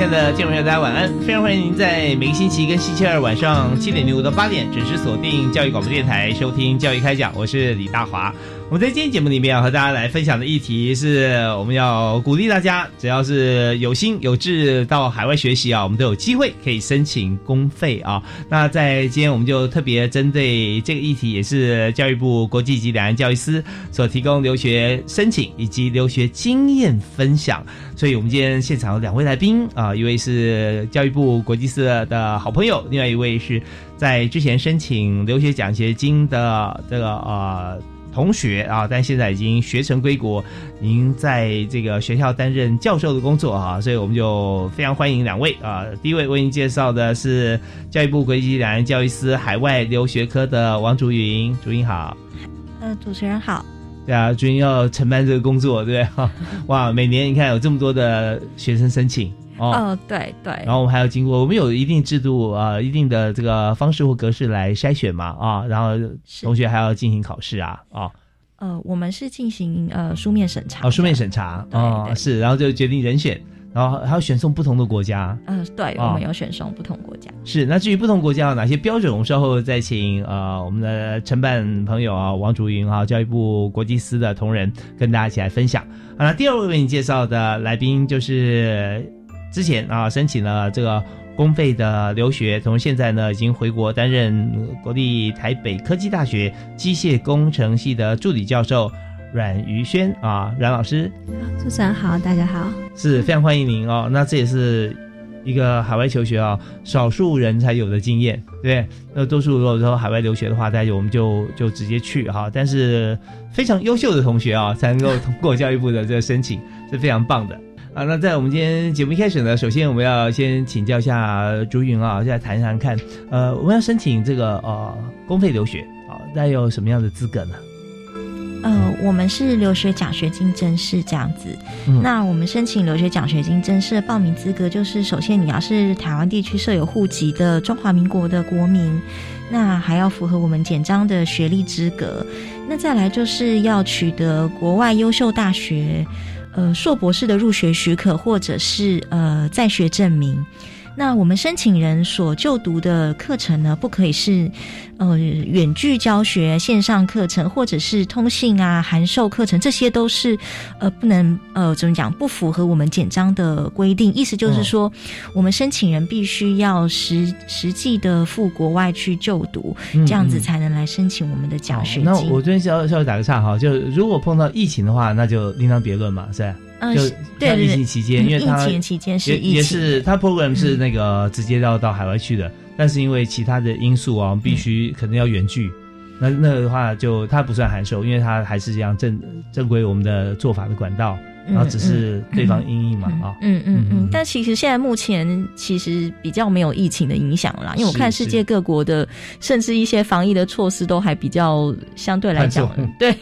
亲爱的听众朋友，大家晚安！非常欢迎您在每个星期跟星期二晚上七点零五到八点准时锁定教育广播电台，收听教育开讲。我是李大华。我们在今天节目里面要和大家来分享的议题是，我们要鼓励大家，只要是有心有志到海外学习啊，我们都有机会可以申请公费啊。那在今天我们就特别针对这个议题，也是教育部国际级两岸教育司所提供留学申请以及留学经验分享。所以我们今天现场有两位来宾啊，一位是教育部国际司的好朋友，另外一位是在之前申请留学奖学金的这个呃。同学啊，但现在已经学成归国，您在这个学校担任教授的工作啊，所以我们就非常欢迎两位啊。第一位为您介绍的是教育部国际两岸教育司海外留学科的王竹云，竹云好。呃，主持人好。对啊，竹云要承办这个工作，对不对？哇，每年你看有这么多的学生申请。哦，对对，然后我们还要经过，我们有一定制度啊，一定的这个方式或格式来筛选嘛啊，然后同学还要进行考试啊啊。呃，我们是进行呃书面审查，哦，书面审查哦，是，然后就决定人选，然后还要选送不同的国家。嗯，对，我们有选送不同国家。是，那至于不同国家有哪些标准，我们稍后再请呃我们的承办朋友啊王竹云啊教育部国际司的同仁跟大家一起来分享。好了第二位为你介绍的来宾就是。之前啊，申请了这个公费的留学，从现在呢已经回国担任国立台北科技大学机械工程系的助理教授阮于轩啊，阮老师。主持人好，大家好，是非常欢迎您哦。那这也是一个海外求学啊，少数人才有的经验，对那多数如果说海外留学的话，大家我们就就直接去哈。但是非常优秀的同学啊，才能够通过教育部的这个申请，是非常棒的。啊，那在我们今天节目一开始呢，首先我们要先请教一下朱云啊，现在谈一谈看，呃，我们要申请这个呃公费留学啊，那有什么样的资格呢？呃，我们是留学奖学金真试这样子。那我们申请留学奖学金真试的报名资格，就是首先你要是台湾地区设有户籍的中华民国的国民，那还要符合我们简章的学历资格，那再来就是要取得国外优秀大学。呃，硕博士的入学许可，或者是呃在学证明。那我们申请人所就读的课程呢，不可以是。呃，远距教学、线上课程，或者是通信啊、函授课程，这些都是呃不能呃怎么讲，不符合我们简章的规定。意思就是说，我们申请人必须要实实际的赴国外去就读，这样子才能来申请我们的奖学金。那我这边稍稍微打个岔哈，就如果碰到疫情的话，那就另当别论嘛，是吧？嗯，就对疫情期间，因为他疫情期间是也是他 program 是那个直接要到海外去的。但是因为其他的因素啊，我们必须可能要远距，那那个的话就它不算函授，因为它还是这样正正规我们的做法的管道，然后只是对方阴影嘛啊。嗯嗯嗯。但其实现在目前其实比较没有疫情的影响啦，因为我看世界各国的甚至一些防疫的措施都还比较相对来讲，对，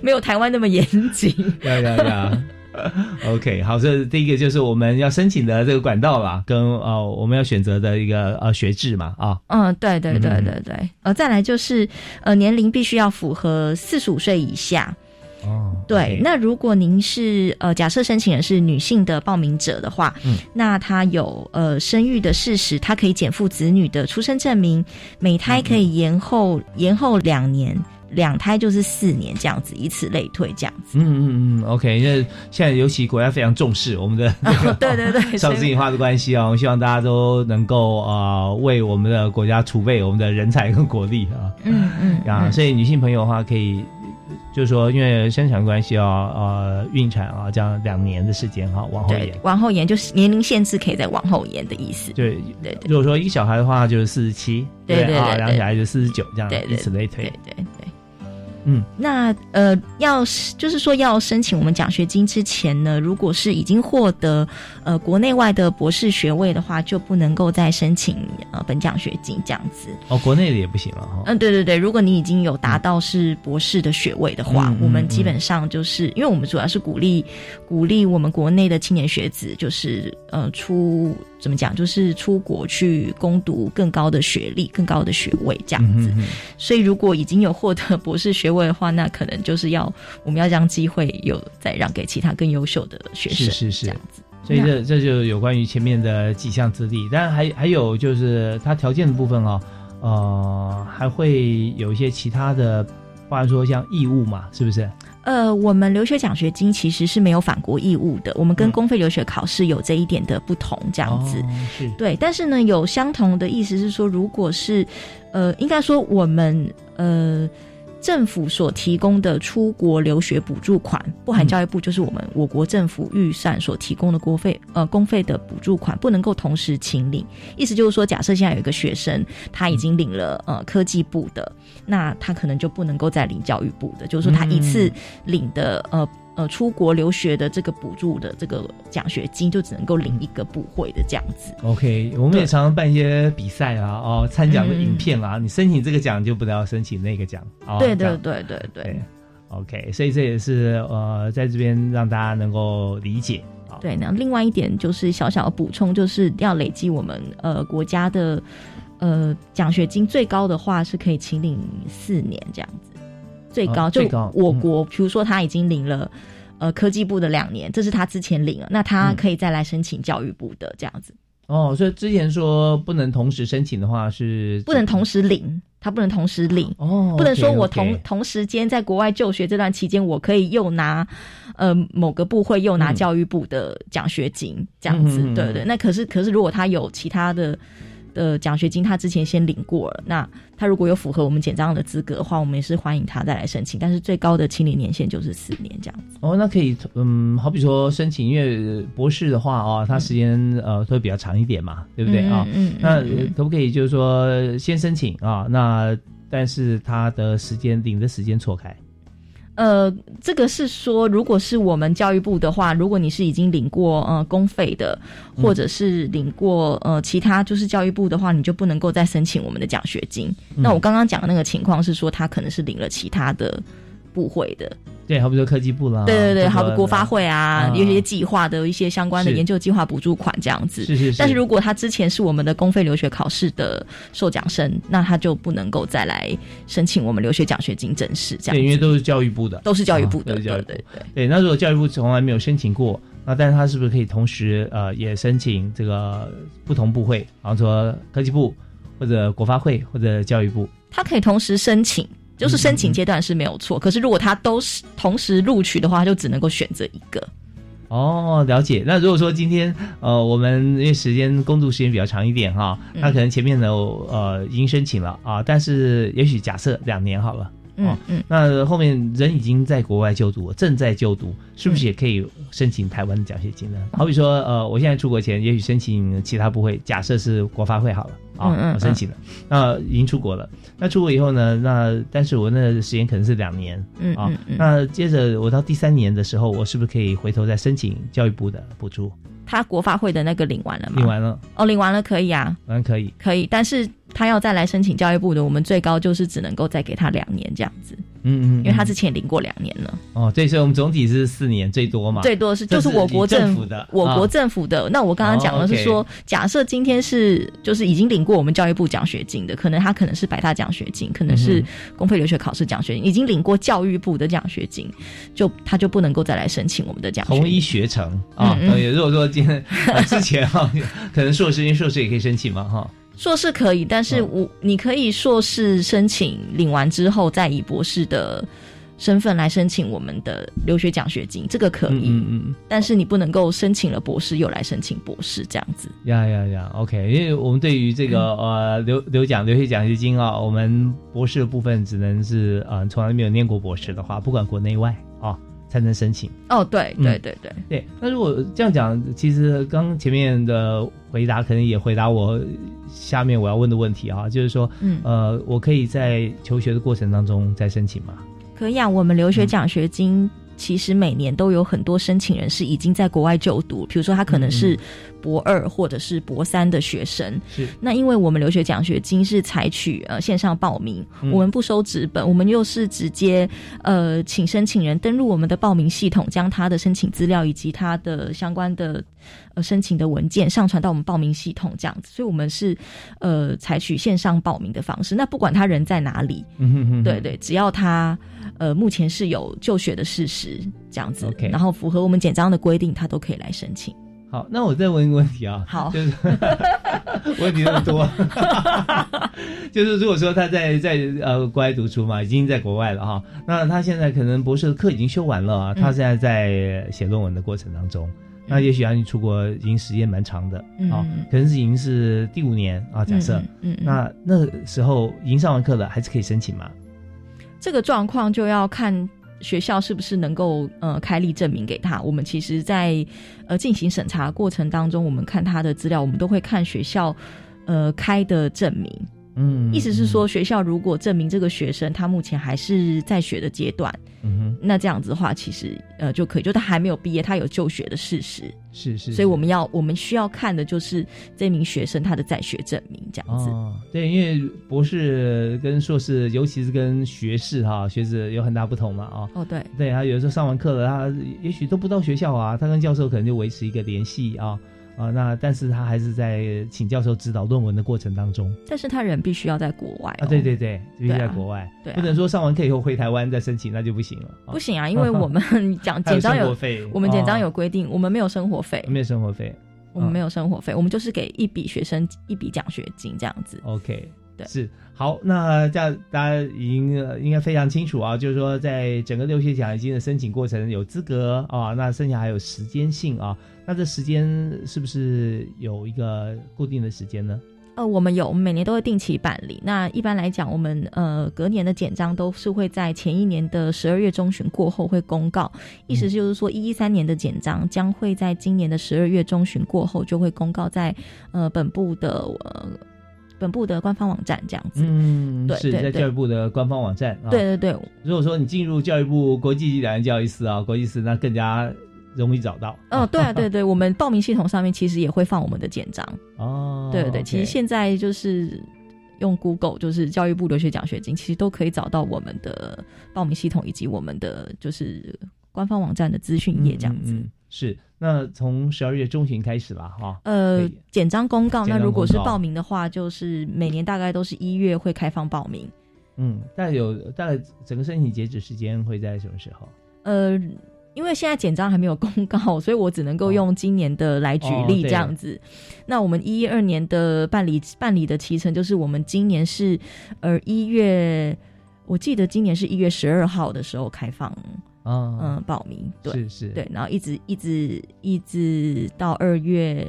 没有台湾那么严谨。对对对。OK，好，这第一个就是我们要申请的这个管道啦，跟呃我们要选择的一个呃学制嘛，啊，嗯，对对对对对，呃，再来就是呃年龄必须要符合四十五岁以下，哦，对，那如果您是呃假设申请人是女性的报名者的话，嗯，那她有呃生育的事实，她可以减负子女的出生证明，每胎可以延后延后两年。两胎就是四年这样子，以此类推这样子。嗯嗯嗯，OK，因为现在尤其国家非常重视我们的 对对对 少子女化的关系啊，我希望大家都能够啊为我们的国家储备我们的人才跟国力啊。嗯嗯啊，所以女性朋友的话可以。就是说，因为生产关系啊，呃，孕产啊，这样两年的时间哈，往后延，往后延就是年龄限制可以再往后延的意思。对对对。如果说一个小孩的话，就是四十七，对对对，两小孩就四十九，这样以此类推。对。嗯，那呃，要就是说要申请我们奖学金之前呢，如果是已经获得呃国内外的博士学位的话，就不能够再申请呃本奖学金这样子。哦，国内的也不行了哈。嗯，对对对，如果你已经有达到是博士的学位的话，我们基本上就是因为我们主要是鼓励鼓励我们国内的青年学子，就是呃出。怎么讲？就是出国去攻读更高的学历、更高的学位这样子。所以，如果已经有获得博士学位的话，那可能就是要我们要将机会有再让给其他更优秀的学生。是是是，这样子。所以这这就有关于前面的几项资历，但还还有就是它条件的部分哦，呃，还会有一些其他的，包含说像义务嘛，是不是？呃，我们留学奖学金其实是没有返国义务的，我们跟公费留学考试有这一点的不同，这样子。是对，但是呢，有相同的意思是说，如果是，呃，应该说我们呃。政府所提供的出国留学补助款，不含教育部，就是我们我国政府预算所提供的国费呃公费的补助款，不能够同时请领。意思就是说，假设现在有一个学生，他已经领了呃科技部的，那他可能就不能够再领教育部的，就是说他一次领的呃。呃，出国留学的这个补助的这个奖学金，就只能够领一个部会的这样子。OK，我们也常常办一些比赛啊，哦，参奖的影片啊，你申请这个奖就不能要申请那个奖。对对对对对。OK，所以这也是呃，在这边让大家能够理解。对，那另外一点就是小小的补充，就是要累积我们呃国家的呃奖学金最高的话是可以请领四年这样子。最高就我国，比如说他已经领了，呃，科技部的两年，这是他之前领了，那他可以再来申请教育部的这样子。哦，所以之前说不能同时申请的话是不能同时领，他不能同时领哦，不能说我同同时间在国外就学这段期间，我可以又拿呃某个部会又拿教育部的奖学金这样子，对对。那可是可是如果他有其他的。的奖学金他之前先领过了，那他如果有符合我们简章的资格的话，我们也是欢迎他再来申请。但是最高的清理年限就是四年这样子。哦，那可以，嗯，好比说申请，因为博士的话哦，他时间呃会比较长一点嘛，对不对啊？嗯。那可不可以就是说先申请啊？那但是他的时间领的时间错开。呃，这个是说，如果是我们教育部的话，如果你是已经领过呃公费的，或者是领过呃其他就是教育部的话，你就不能够再申请我们的奖学金。那我刚刚讲的那个情况是说，他可能是领了其他的部会的。对，好比说科技部啦，对对对，好比国发会啊，有些计划的一些相关的研究计划补助款这样子。是是是。但是如果他之前是我们的公费留学考试的受奖生，那他就不能够再来申请我们留学奖学金正式这样。对，因为都是教育部的，都是教育部的，对对对。对，那如果教育部从来没有申请过，那但是他是不是可以同时呃也申请这个不同部会，比方说科技部或者国发会或者教育部？他可以同时申请。就是申请阶段是没有错，可是如果他都是同时录取的话，就只能够选择一个。哦，了解。那如果说今天呃，我们因为时间工作时间比较长一点哈，那可能前面呢呃已经申请了啊，但是也许假设两年好了。嗯嗯，那后面人已经在国外就读，正在就读，是不是也可以申请台湾的奖学金呢？好比说，呃，我现在出国前，也许申请其他部会，假设是国发会好了，啊，我申请了，那已经出国了。那出国以后呢？那但是我那时间可能是两年，嗯啊，那接着我到第三年的时候，我是不是可以回头再申请教育部的补助？他国发会的那个领完了吗？领完了，哦，领完了可以啊，嗯可以，可以，但是。他要再来申请教育部的，我们最高就是只能够再给他两年这样子。嗯嗯，因为他之前领过两年了。哦，对，所以我们总体是四年最多嘛。最多是就是我国政府的，我国政府的。那我刚刚讲的是说，假设今天是就是已经领过我们教育部奖学金的，可能他可能是百大奖学金，可能是公费留学考试奖学金，已经领过教育部的奖学金，就他就不能够再来申请我们的奖。同一学程啊，如果说今天之前哈，可能硕士因硕士也可以申请嘛哈。硕士可以，但是我你可以硕士申请领完之后，再以博士的身份来申请我们的留学奖学金，这个可以。嗯嗯嗯。但是你不能够申请了博士又来申请博士这样子。呀呀呀，OK，因为我们对于这个呃留留奖留学奖学金啊，我们博士的部分只能是呃从来没有念过博士的话，不管国内外啊。才能申请哦，对对对对对。那如果这样讲，其实刚前面的回答可能也回答我下面我要问的问题啊，就是说，嗯呃，我可以在求学的过程当中再申请吗？可以啊，我们留学奖学金。其实每年都有很多申请人是已经在国外就读，比如说他可能是博二或者是博三的学生。是那因为我们留学奖学金是采取呃线上报名，我们不收纸本，我们又是直接呃请申请人登录我们的报名系统，将他的申请资料以及他的相关的呃申请的文件上传到我们报名系统这样子，所以我们是呃采取线上报名的方式。那不管他人在哪里，对对，只要他。呃，目前是有就学的事实这样子，OK，然后符合我们简章的规定，他都可以来申请。好，那我再问一个问题啊，好，就是 问题那么多，就是如果说他在在呃国外读书嘛，已经在国外了哈，那他现在可能博士的课已经修完了，啊他现在在写论文的过程当中，那也许啊你出国已经时间蛮长的啊，可能是已经是第五年啊，假设，嗯，那那时候已经上完课了，还是可以申请吗？这个状况就要看学校是不是能够呃开立证明给他。我们其实，在呃进行审查过程当中，我们看他的资料，我们都会看学校呃开的证明。嗯，意思是说，学校如果证明这个学生他目前还是在学的阶段，嗯哼，那这样子的话，其实呃就可以，就他还没有毕业，他有就学的事实，是是，所以我们要我们需要看的就是这名学生他的在学证明，这样子。哦，对，因为博士跟硕士，尤其是跟学士哈学士有很大不同嘛，啊，哦对，对他有的时候上完课了，他也许都不到学校啊，他跟教授可能就维持一个联系啊。啊，那但是他还是在请教授指导论文的过程当中。但是他人必须要在国外啊，对对对，必须在国外，对，不能说上完课以后回台湾再申请，那就不行了。不行啊，因为我们 讲简章有，我们简章有规定，我们没有生活费，没有生活费，我们没有生活费，我们就是给一笔学生一笔奖学金这样子。OK。是好，那这样大家已经应该非常清楚啊，就是说在整个留学奖学金的申请过程有资格啊，那剩下还有时间性啊，那这时间是不是有一个固定的时间呢？呃，我们有，我们每年都会定期办理。那一般来讲，我们呃隔年的简章都是会在前一年的十二月中旬过后会公告，意思就是说一一三年的简章将会在今年的十二月中旬过后就会公告在呃本部的呃。本部的官方网站这样子，嗯，对，是在教育部的官方网站。对对对，如果说你进入教育部国际两岸教育司啊，国际司那更加容易找到。哦，对啊，对对，我们报名系统上面其实也会放我们的简章。哦，对对对，其实现在就是用 Google，就是教育部留学奖学金，其实都可以找到我们的报名系统以及我们的就是官方网站的资讯页这样子。是。那从十二月中旬开始吧哈，呃，简章公告。那如果是报名的话，就是每年大概都是一月会开放报名。嗯，大概有大概整个申请截止时间会在什么时候？呃，因为现在简章还没有公告，所以我只能够用今年的来举例这样子。那我们一一二年的办理办理的期程，就是我们今年是呃一月，我记得今年是一月十二号的时候开放。嗯。报名对。是是，对，然后一直一直一直到二月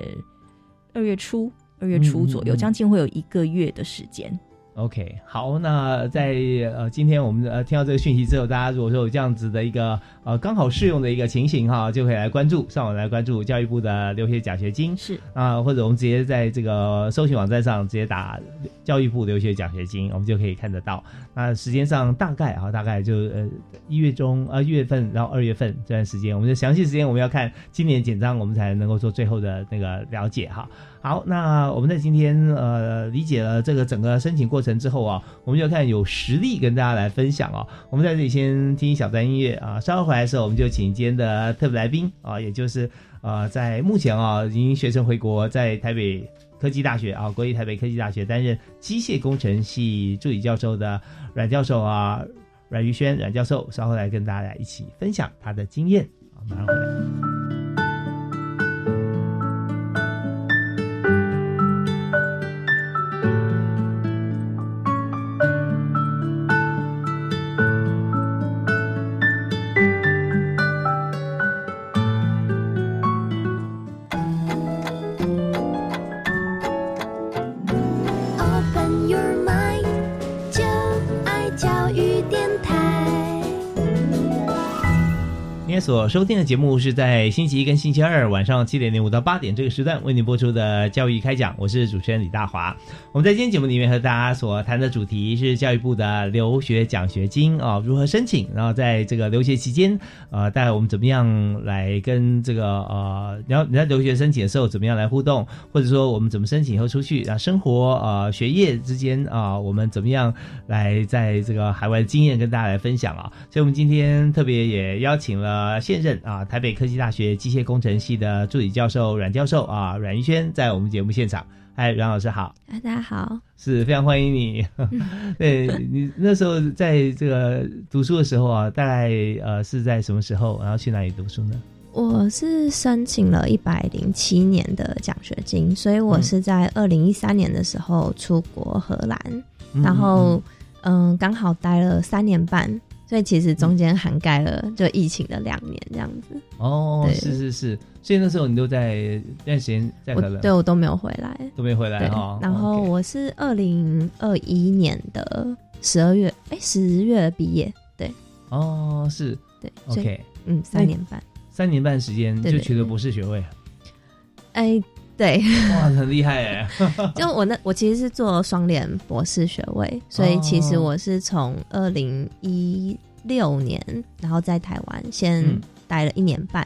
二月初，二月初左右，将近会有一个月的时间。OK，好，那在呃今天我们呃听到这个讯息之后，大家如果说有这样子的一个呃刚好适用的一个情形哈，就可以来关注，上网来关注教育部的留学奖学金是啊，或者我们直接在这个搜寻网站上直接打教育部留学奖学金，我们就可以看得到。那时间上大概啊，大概就呃一月中呃一月份，然后二月份这段时间，我们的详细时间我们要看今年简章，我们才能够做最后的那个了解哈。好，那我们在今天呃理解了这个整个申请过程之后啊，我们就看有实力跟大家来分享啊。我们在这里先听一小段音乐啊，稍后回来的时候，我们就请今天的特别来宾啊，也就是呃在目前啊已经学成回国，在台北科技大学啊，国立台北科技大学担任机械工程系助理教授的阮教授啊，阮玉轩阮教授，稍后来跟大家一起分享他的经验啊，马上回来。所收听的节目是在星期一跟星期二晚上七点零五到八点这个时段为您播出的教育开讲，我是主持人李大华。我们在今天节目里面和大家所谈的主题是教育部的留学奖学金啊，如何申请？然后在这个留学期间，呃，大概我们怎么样来跟这个呃，然后你在留学申请的时候怎么样来互动，或者说我们怎么申请以后出去啊，生活呃学业之间啊，我们怎么样来在这个海外的经验跟大家来分享啊？所以我们今天特别也邀请了。现，现任啊台北科技大学机械工程系的助理教授阮教授啊阮玉轩在我们节目现场，嗨，阮老师好，大家好，是非常欢迎你。对你那时候在这个读书的时候啊，大概呃是在什么时候，然后去哪里读书呢？我是申请了一百零七年的奖学金，所以我是在二零一三年的时候出国荷兰，然后嗯刚好待了三年半。所以其实中间涵盖了就疫情的两年这样子。哦，是是是，所以那时候你都在那段时间在荷兰，对我都没有回来，都没回来哈。然后我是二零二一年的十二月，哎，十月毕业，对，哦，是，对，OK，嗯，三年半，三年半时间就取得博士学位，哎。对，哇，很厉害哎！就我那，我其实是做双联博士学位，所以其实我是从二零一六年，然后在台湾先待了一年半。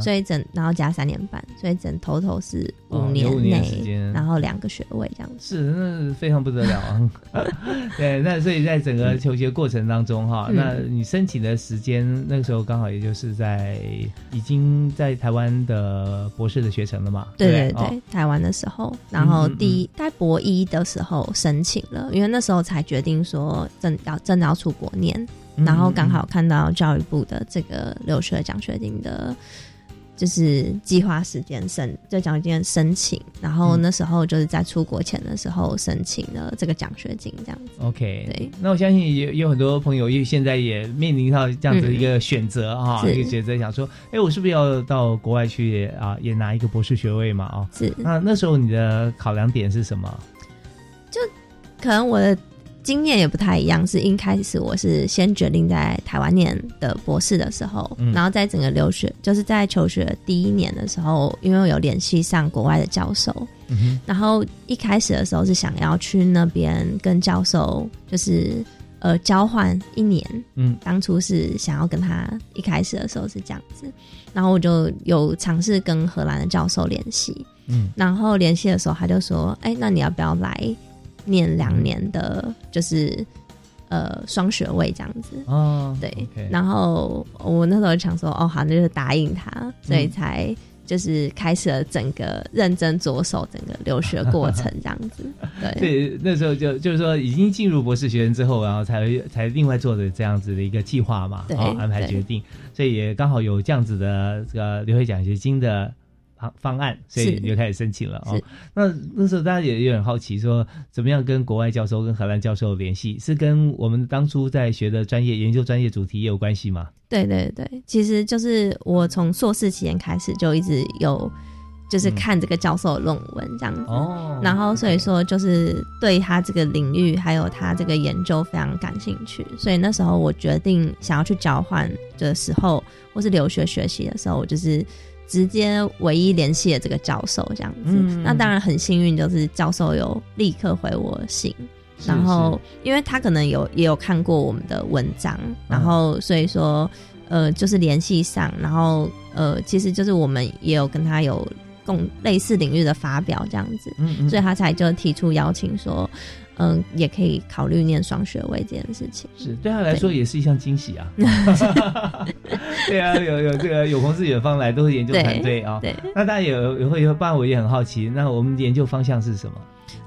所以整然后加三年半，所以整 total 是五年内，然后两个学位这样子，是那非常不得了啊！对，那所以在整个求学过程当中哈，那你申请的时间那个时候刚好也就是在已经在台湾的博士的学程了嘛？对对对，台湾的时候，然后第一在博一的时候申请了，因为那时候才决定说正要真的要出国念，然后刚好看到教育部的这个留学奖学金的。就是计划时间申这奖学金申请，然后那时候就是在出国前的时候申请了这个奖学金，这样子。OK，对。那我相信也有很多朋友，因为现在也面临到这样子一个选择啊，一个选择，想说，哎，我是不是要到国外去啊，也拿一个博士学位嘛？啊，是。那那时候你的考量点是什么？就可能我的。经验也不太一样，是一开始我是先决定在台湾念的博士的时候，然后在整个留学，就是在求学第一年的时候，因为有联系上国外的教授，然后一开始的时候是想要去那边跟教授就是呃交换一年，嗯，当初是想要跟他一开始的时候是这样子，然后我就有尝试跟荷兰的教授联系，嗯，然后联系的时候他就说，哎，那你要不要来？念两年的，就是呃双学位这样子哦，对。然后我那时候想说，哦好，那就答应他，所以才就是开始了整个认真着手整个留学过程这样子。对，所以，那时候就就是说已经进入博士学院之后，然后才才另外做的这样子的一个计划嘛，对，安排决定，所以也刚好有这样子的这个留学奖学金的。方方案，所以你就开始申请了哦。那那时候大家也有点好奇，说怎么样跟国外教授、跟荷兰教授联系？是跟我们当初在学的专业、研究专业主题也有关系吗？对对对，其实就是我从硕士期间开始就一直有，就是看这个教授的论文这样子。哦。然后所以说就是对他这个领域还有他这个研究非常感兴趣，所以那时候我决定想要去交换的时候，或是留学学习的时候，我就是。直接唯一联系的这个教授这样子，那当然很幸运，就是教授有立刻回我信，然后因为他可能有也有看过我们的文章，然后所以说呃就是联系上，然后呃其实就是我们也有跟他有共类似领域的发表这样子，所以他才就提出邀请说。嗯，也可以考虑念双学位这件事情，是对他来说也是一项惊喜啊。对啊，有有这个有朋自远方来，都是研究团队啊。对，那大家有有会有，不然我也很好奇，那我们研究方向是什么？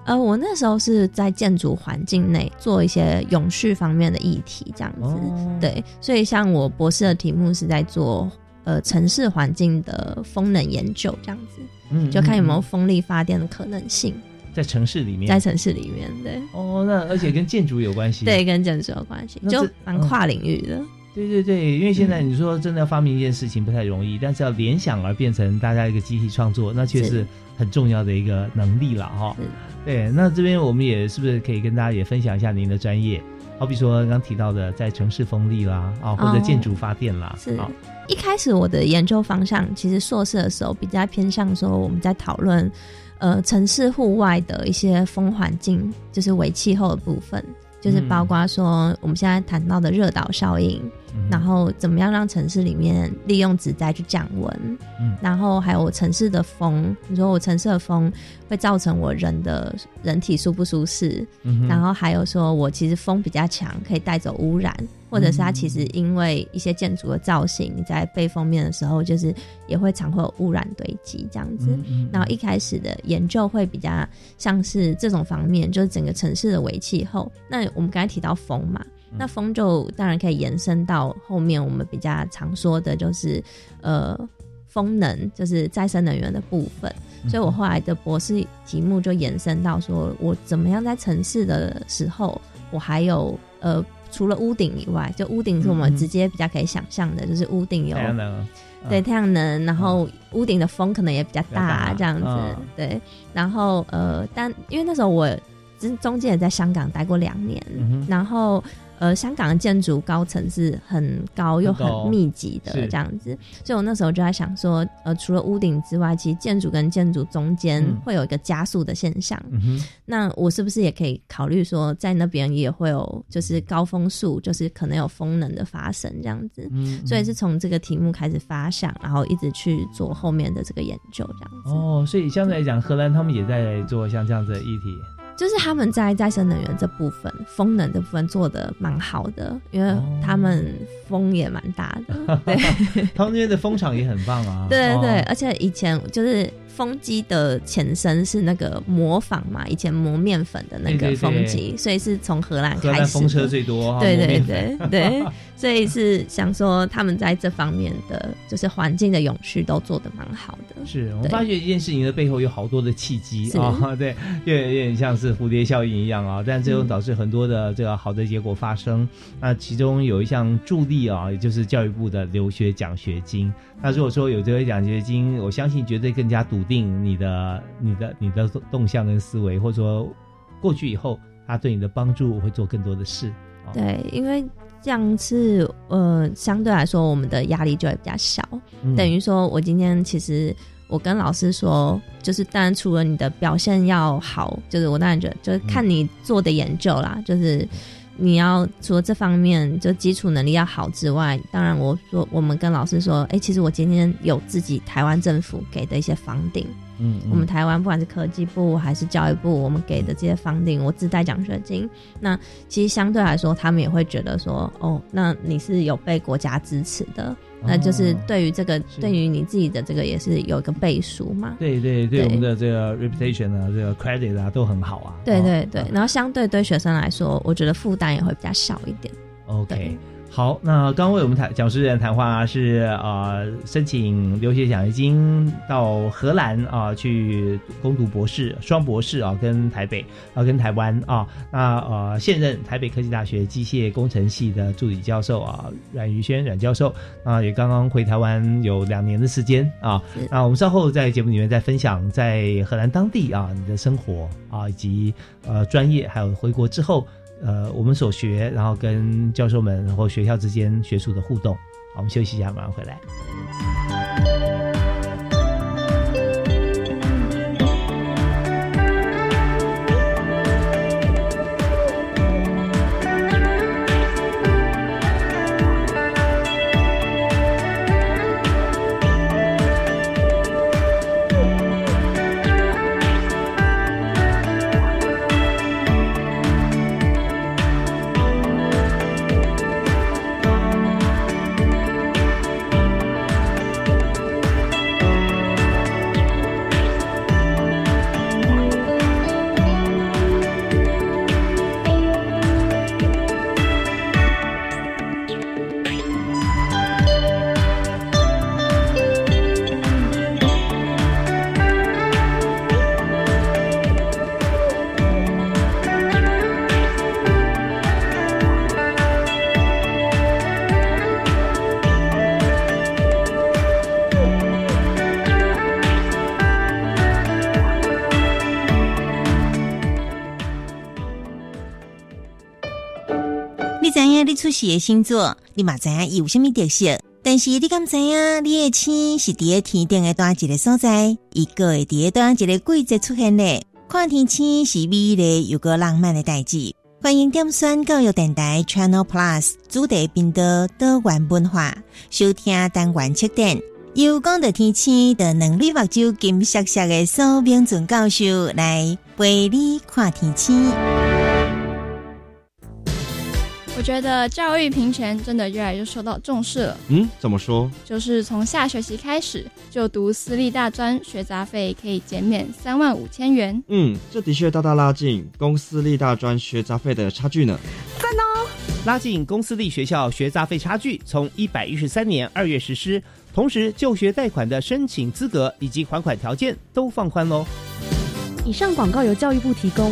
呃，我那时候是在建筑环境内做一些永续方面的议题，这样子。对，所以像我博士的题目是在做呃城市环境的风能研究，这样子，嗯，就看有没有风力发电的可能性。在城市里面，在城市里面，对哦，那而且跟建筑有关系，对，跟建筑有关系，就蛮跨领域的。对对对，因为现在你说真的要发明一件事情不太容易，但是要联想而变成大家一个集体创作，那却是很重要的一个能力了哈。对，那这边我们也是不是可以跟大家也分享一下您的专业？好比说刚刚提到的在城市风力啦，啊，或者建筑发电啦，是。一开始我的研究方向其实硕士的时候比较偏向说我们在讨论，呃，城市户外的一些风环境，就是为气候的部分。就是包括说我们现在谈到的热岛效应，然后怎么样让城市里面利用植栽去降温，然后还有城市的风，你说我城市的风会造成我人的人体舒不舒适，然后还有说我其实风比较强，可以带走污染。或者是它其实因为一些建筑的造型，你在背封面的时候，就是也会常会有污染堆积这样子。然后一开始的研究会比较像是这种方面，就是整个城市的微气候。那我们刚才提到风嘛，那风就当然可以延伸到后面我们比较常说的就是呃风能，就是再生能源的部分。所以我后来的博士题目就延伸到说我怎么样在城市的时候，我还有呃。除了屋顶以外，就屋顶是我们直接比较可以想象的，就是屋顶有太阳能，对太阳能，然后屋顶的风可能也比较大，这样子，对。然后呃，但因为那时候我中中间也在香港待过两年，然后。呃，香港的建筑高层是很高又很密集的这样子，所以我那时候就在想说，呃，除了屋顶之外，其实建筑跟建筑中间会有一个加速的现象。那我是不是也可以考虑说，在那边也会有就是高风速，就是可能有风能的发生这样子？所以是从这个题目开始发想，然后一直去做后面的这个研究这样子。哦，所以相对来讲，荷兰他们也在做像这样子的议题。就是他们在再生能源这部分，风能这部分做的蛮好的，因为他们风也蛮大的，对，他们那边的风场也很棒啊，对对对，而且以前就是。风机的前身是那个磨坊嘛，以前磨面粉的那个风机，所以是从荷兰开始。风车最多，对对对。对，所以是想说他们在这方面的就是环境的永续都做的蛮好的。是我们发觉一件事情的背后有好多的契机啊，对，有有点像是蝴蝶效应一样啊，但最后导致很多的这个好的结果发生。那其中有一项助力啊，也就是教育部的留学奖学金。那如果说有这个奖学金，我相信绝对更加笃定你的、你的、你的动向跟思维，或者说过去以后，他对你的帮助会做更多的事。对，因为这样是呃，相对来说我们的压力就会比较小。等于说我今天其实我跟老师说，就是当然除了你的表现要好，就是我当然觉得就是看你做的研究啦，就是。你要除了这方面就基础能力要好之外，当然我说我们跟老师说，哎，其实我今天有自己台湾政府给的一些房顶，嗯，我们台湾不管是科技部还是教育部，我们给的这些房顶，我自带奖学金，那其实相对来说，他们也会觉得说，哦，那你是有被国家支持的。那就是对于这个，对于你自己的这个也是有一个背书嘛。对对对，我们的这个 reputation 啊，这个 credit 啊都很好啊。对对对，然后相对对学生来说，我觉得负担也会比较小一点。OK。好，那刚为我们谈讲师人谈话是呃申请留学奖学金到荷兰啊去攻读博士双博士啊跟台北啊跟台湾啊那呃现任台北科技大学机械工程系的助理教授啊阮于轩阮教授啊也刚刚回台湾有两年的时间啊那我们稍后在节目里面再分享在荷兰当地啊你的生活啊以及呃专业还有回国之后。呃，我们所学，然后跟教授们然后学校之间学术的互动，好，我们休息一下，马上回来。出世的星座，你嘛知影伊有虾米特色？但是你敢知影，你的星是伫个天顶的单一个所在，一个会伫个单一个季节出现咧。看天星是美丽又个浪漫的代志。欢迎点选教育电台 Channel Plus 主题频道多元文化，收听单元七点。由讲到天气的能力目睭金闪闪的苏明准教授来陪你看天气。我觉得教育平权真的越来越受到重视了。嗯，怎么说？就是从下学期开始，就读私立大专学杂费可以减免三万五千元。嗯，这的确大大拉近公私立大专学杂费的差距呢。赞哦！拉近公私立学校学杂费差距，从一百一十三年二月实施，同时就学贷款的申请资格以及还款条件都放宽喽。以上广告由教育部提供。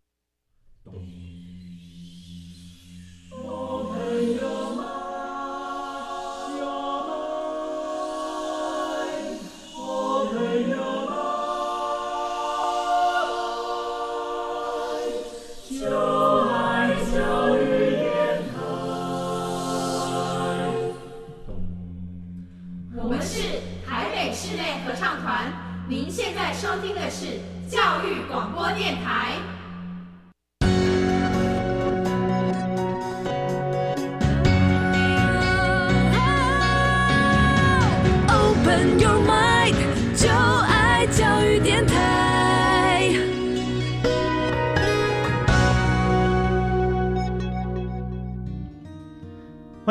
我们是台北室内合唱团，您现在收听的是教育广播电台。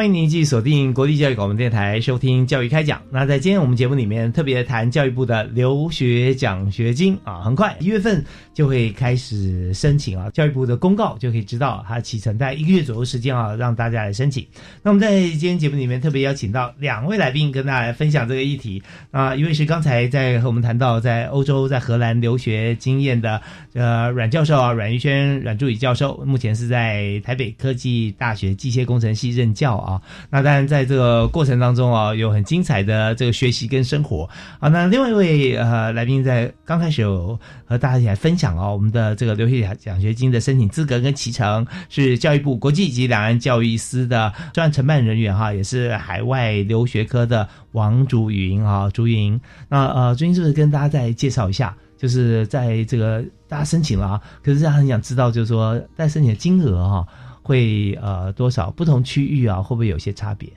欢迎您继续锁定国立教育广播电台收听教育开讲。那在今天我们节目里面特别谈教育部的留学奖学金啊，很快一月份就会开始申请啊，教育部的公告就可以知道它启程在一个月左右时间啊，让大家来申请。那我们在今天节目里面特别邀请到两位来宾跟大家来分享这个议题啊，一位是刚才在和我们谈到在欧洲在荷兰留学经验的呃阮教授啊，阮玉轩阮助理教授，目前是在台北科技大学机械工程系任教啊。那当然，在这个过程当中啊，有很精彩的这个学习跟生活啊。那另外一位呃来宾在刚开始有和大家一起来分享哦，我们的这个留学奖学金的申请资格跟启程是教育部国际及两岸教育司的专案承办人员哈，也是海外留学科的王竹云啊，竹云。那呃，竹云是不是跟大家再介绍一下？就是在这个大家申请了啊，可是大家很想知道，就是说在申请的金额哈。会呃多少？不同区域啊，会不会有些差别？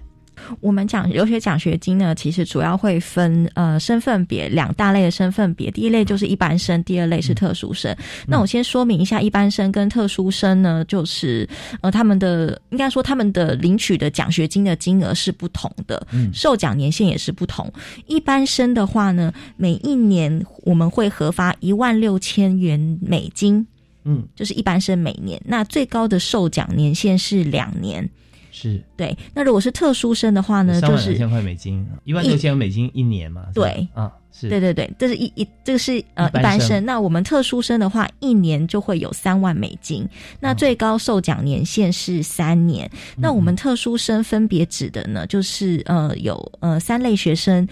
我们讲留学奖学金呢，其实主要会分呃身份别两大类的身份别，第一类就是一般生，第二类是特殊生。那我先说明一下，一般生跟特殊生呢，就是呃他们的应该说他们的领取的奖学金的金额是不同的，受奖年限也是不同。一般生的话呢，每一年我们会核发一万六千元美金。嗯，就是一般生每年，那最高的受奖年限是两年，是对。那如果是特殊生的话呢，就是两千块美金，一万六千美金一年嘛。对，啊，是对对对，这是一一这个是呃一般生。那我们特殊生的话，一年就会有三万美金，那最高受奖年限是三年。那我们特殊生分别指的呢，就是呃有呃三类学生。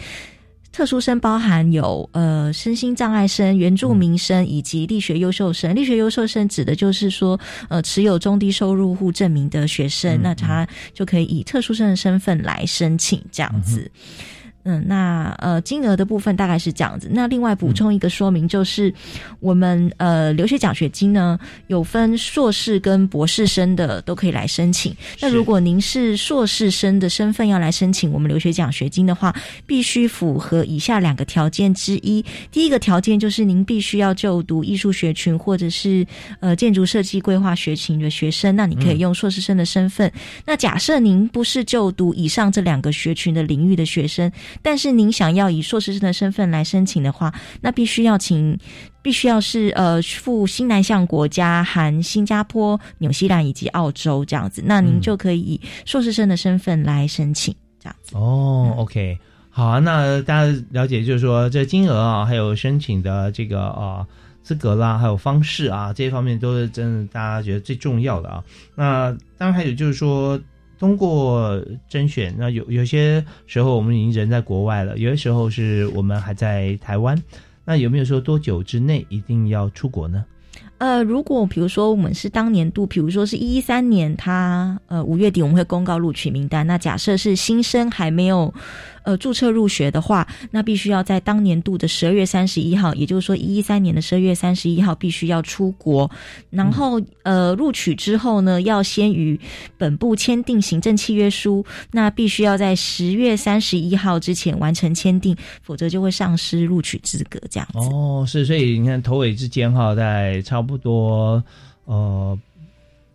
特殊生包含有呃身心障碍生、原住民生以及力学优秀生。力学优秀生指的就是说，呃，持有中低收入户证明的学生，那他就可以以特殊生的身份来申请这样子。嗯，那呃，金额的部分大概是这样子。那另外补充一个说明，就是我们呃留学奖学金呢，有分硕士跟博士生的都可以来申请。那如果您是硕士生的身份要来申请我们留学奖学金的话，必须符合以下两个条件之一。第一个条件就是您必须要就读艺术学群或者是呃建筑设计规划学群的学生，那你可以用硕士生的身份。那假设您不是就读以上这两个学群的领域的学生，但是您想要以硕士生的身份来申请的话，那必须要请，必须要是呃赴新南向国家，含新加坡、纽西兰以及澳洲这样子，那您就可以以硕士生的身份来申请这样子。哦，OK，好啊，那大家了解就是说这金额啊，还有申请的这个啊。资格啦，还有方式啊，这些方面都是真的，大家觉得最重要的啊。那当然还有就是说，通过甄选，那有有些时候我们已经人在国外了，有些时候是我们还在台湾。那有没有说多久之内一定要出国呢？呃，如果比如说我们是当年度，比如说是一三年，他呃五月底我们会公告录取名单。那假设是新生还没有。呃，注册入学的话，那必须要在当年度的十二月三十一号，也就是说一一三年的十二月三十一号，必须要出国。然后，呃，录取之后呢，要先与本部签订行政契约书，那必须要在十月三十一号之前完成签订，否则就会丧失录取资格。这样子哦，是，所以你看头尾之间哈，在差不多呃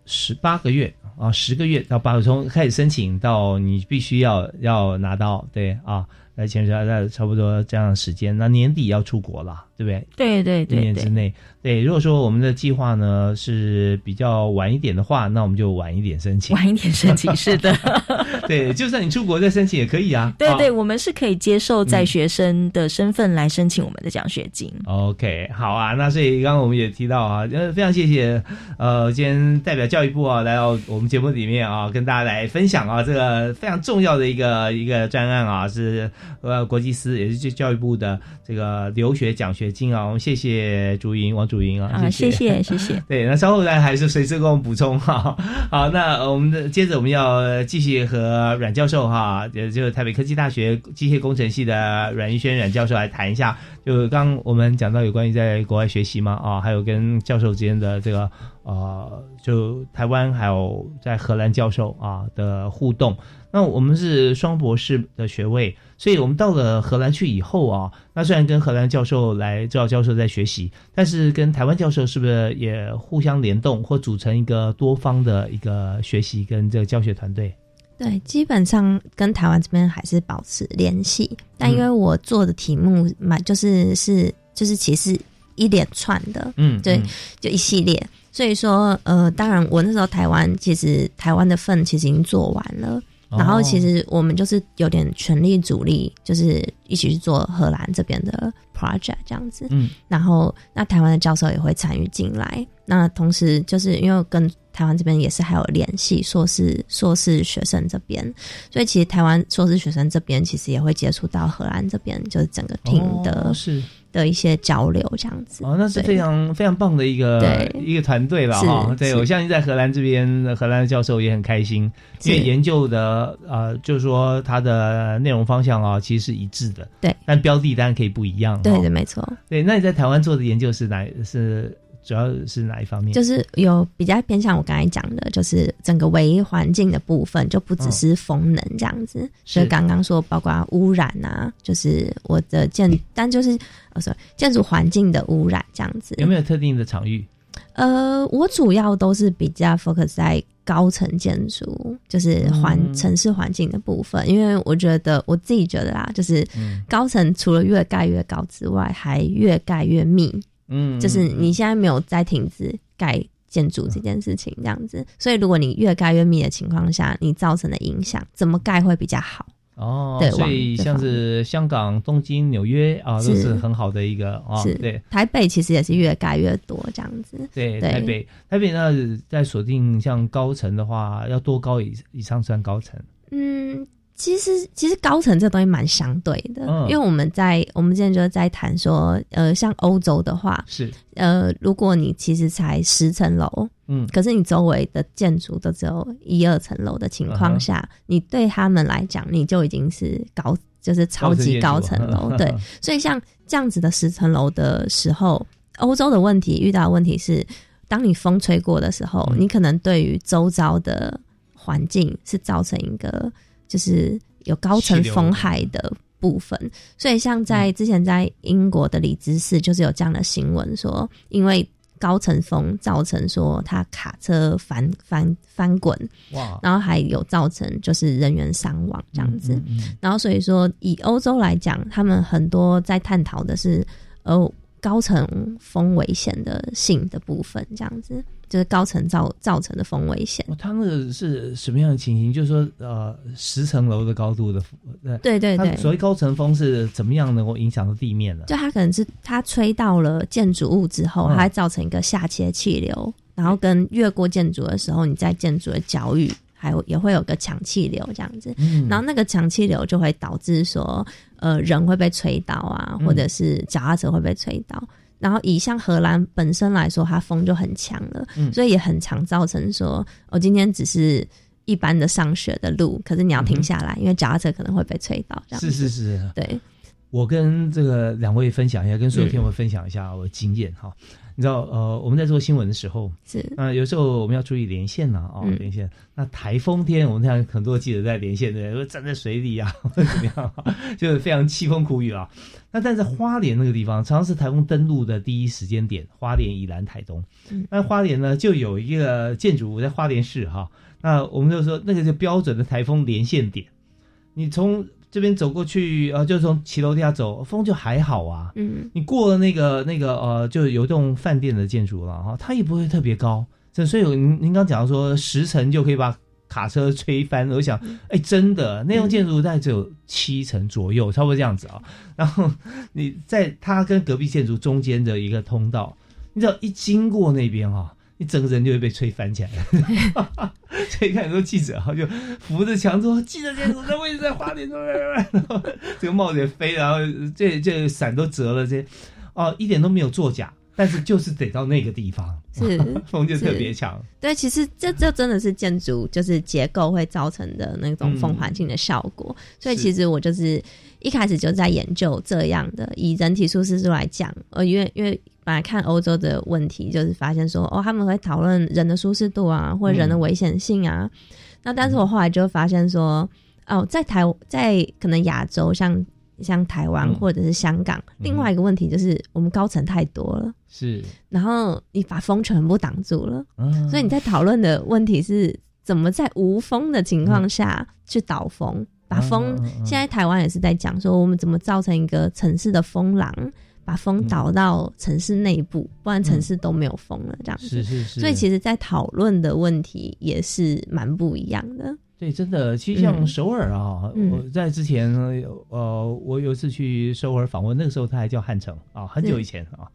十八个月。啊，十个月到把，从开始申请到你必须要要拿到，对啊，来签证在差不多这样的时间，那年底要出国了，对不对？对对对，一年之内。对，如果说我们的计划呢是比较晚一点的话，那我们就晚一点申请。晚一点申请是的，对，就算你出国再申请也可以啊。对对，我们是可以接受在学生的身份来申请我们的奖学金。OK，好啊，那所以刚刚我们也提到啊，呃，非常谢谢，呃，今天代表教育部啊来到我们节目里面啊，跟大家来分享啊这个非常重要的一个一个专案啊，是呃国际司也是教育部的这个留学奖学金啊，我们谢谢朱莹王朱。录音啊，谢谢谢谢。对，那稍后呢还是随时给我们补充哈。好，那我们的接着我们要继续和阮教授哈，也就是台北科技大学机械工程系的阮玉轩阮教授来谈一下。就刚我们讲到有关于在国外学习嘛啊，还有跟教授之间的这个呃，就台湾还有在荷兰教授啊的互动。那我们是双博士的学位。所以我们到了荷兰去以后啊，那虽然跟荷兰教授来赵教授在学习，但是跟台湾教授是不是也互相联动，或组成一个多方的一个学习跟这个教学团队？对，基本上跟台湾这边还是保持联系，但因为我做的题目嘛就是是就是其实一连串的，嗯，对，就一系列，所以说呃，当然我那时候台湾其实台湾的份其实已经做完了。然后其实我们就是有点全力主力，就是一起去做荷兰这边的 project 这样子。嗯，然后那台湾的教授也会参与进来。那同时就是因为跟台湾这边也是还有联系，硕士硕士学生这边，所以其实台湾硕士学生这边其实也会接触到荷兰这边，就是整个 team 的。是。的一些交流这样子哦，那是非常非常棒的一个一个团队了哈。对我相信在荷兰这边，荷兰的教授也很开心，因为研究的呃，就是说它的内容方向啊，其实是一致的。对，但标的当然可以不一样。对的，没错。对，那你在台湾做的研究是哪是？主要是哪一方面？就是有比较偏向我刚才讲的，就是整个唯一环境的部分，就不只是风能这样子。所以刚刚说包括污染啊，就是我的建，但就是呃，sorry，建筑环境的污染这样子。有没有特定的场域？呃，我主要都是比较 focus 在高层建筑，就是环城市环境的部分，因为我觉得我自己觉得啦，就是高层除了越盖越高之外，还越盖越密。嗯，就是你现在没有在停止盖建筑这件事情，这样子，所以如果你越盖越密的情况下，你造成的影响怎么盖会比较好？哦，对，所以像是香港、东京、纽约啊，都是很好的一个啊，对。台北其实也是越盖越多这样子。对，台北，台北那，在锁定像高层的话，要多高以以上算高层？嗯。其实，其实高层这东西蛮相对的，因为我们在我们之前就在谈说，呃，像欧洲的话，是。呃，如果你其实才十层楼，嗯，可是你周围的建筑都只有一二层楼的情况下，你对他们来讲，你就已经是高，就是超级高层楼，对。所以像这样子的十层楼的时候，欧洲的问题遇到的问题是，当你风吹过的时候，你可能对于周遭的环境是造成一个。就是有高层风害的部分，所以像在之前在英国的里兹市，就是有这样的新闻说，因为高层风造成说他卡车翻翻翻滚，哇，然后还有造成就是人员伤亡这样子。嗯嗯嗯然后所以说，以欧洲来讲，他们很多在探讨的是呃高层风危险的性的部分，这样子就是高层造造成的风危险。哦它那个是什么样的情形？就是说，呃，十层楼的高度的，呃对对对所谓高层风是怎么样能够影响到地面呢？就它可能是它吹到了建筑物之后，嗯它会造成一个下切气流，然后跟越过建筑的时候，你在建筑的角域还有也会有个强气流这样子，嗯然后那个强气流就会导致说，呃，人会被吹倒啊，嗯或者是脚踏车会被吹倒。然后以像荷兰本身来说，它风就很强了，嗯所以也很常造成说，我、今天只是一般的上学的路，可是你要停下来，因为脚踏车可能会被吹倒。这样是是是，对。我跟这个两位分享一下，跟所有听众们分享一下我的经验哈。你知道，呃，我们在做新闻的时候，是那、有时候我们要注意连线呐、哦，嗯连线。那台风天，我们看很多记者在连线的，都 站在水里啊，或 者怎么样，就是非常凄风苦雨啊。那但在花莲那个地方，常常是台风登陆的第一时间点，花莲、以南、台东。嗯那花莲呢，就有一个建筑物在花莲市哈，那我们就说那个就标准的台风连线点。你从这边走过去，呃，就从骑楼底下走，风就还好啊。嗯你过了那个那个呃，就有一栋饭店的建筑了哈，它也不会特别高，这所以您您刚讲说十层就可以把卡车吹翻，我想，哎，真的那栋建筑大概只有七层左右，差不多这样子啊。然后你在它跟隔壁建筑中间的一个通道，你只要一经过那边哈、你整个人就会被吹翻起来了。所以看很多记者哈，就扶着墙说：“记者建筑这位置在花莲，然后这个帽子也飞，然后这这伞都折了，这哦一点都没有作假，但是就是得到那个地方，是风就特别强。对，其实这这真的是建筑就是结构会造成的那种风嗯环境的效果，所以其实我就是一开始就在研究这样的，以人体舒适度来讲，呃，因为因为本来看欧洲的问题，就是发现说哦，他们会讨论人的舒适度啊，或者人的嗯。危险性啊，那但是我后来就发现说，哦，在台在可能亚洲像。像台湾嗯。或者是香港，另外一个问题就是我们高层太多了，是，然后你把风全部挡住了，嗯所以你在讨论的问题是怎么在无风的情况下去导风，把风。现在台湾也是在讲说，我们怎么造成一个城市的风廊，把风导到城市内部，不然城市都没有风了，这样子。是是是所以其实，在讨论的问题也是蛮不一样的。对，真的，其实像嗯首尔啊，嗯我在之前呢，呃，我有一次去首尔访问，那个时候他还叫汉城啊，很久以前啊。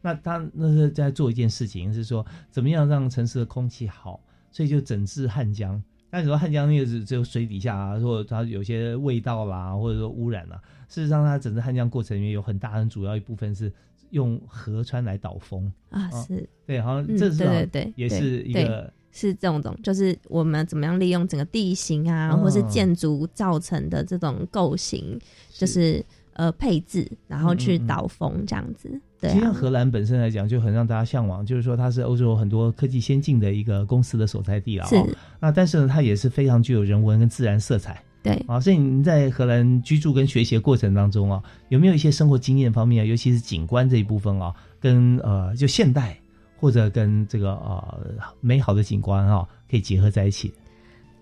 那他那是在做一件事情，是说怎么样让城市的空气好，所以就整治汉江。那你说汉江那个只只有水底下啊，或者它有些味道啦，或者说污染啦，事实上它整个汉江过程里面有很大很主要一部分是用河川来导风。啊是。对，好像嗯这是好对对对，也是一个是这种种，就是我们怎么样利用整个地形啊，嗯。或是建筑造成的这种构型，就是呃配置，然后去导风这样子。对啊，其实像荷兰本身来讲，就很让大家向往，就是说它是欧洲很多科技先进的一个公司的所在地了、哦。是那但是呢，它也是非常具有人文跟自然色彩。对啊，所以你在荷兰居住跟学习的过程当中啊，有没有一些生活经验方面啊，尤其是景观这一部分啊，跟呃就现代或者跟这个呃美好的景观啊，可以结合在一起？